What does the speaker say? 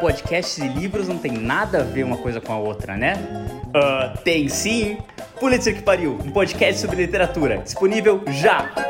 podcasts e livros não tem nada a ver uma coisa com a outra, né? Uh, tem sim! Pulitzer que pariu, um podcast sobre literatura, disponível já!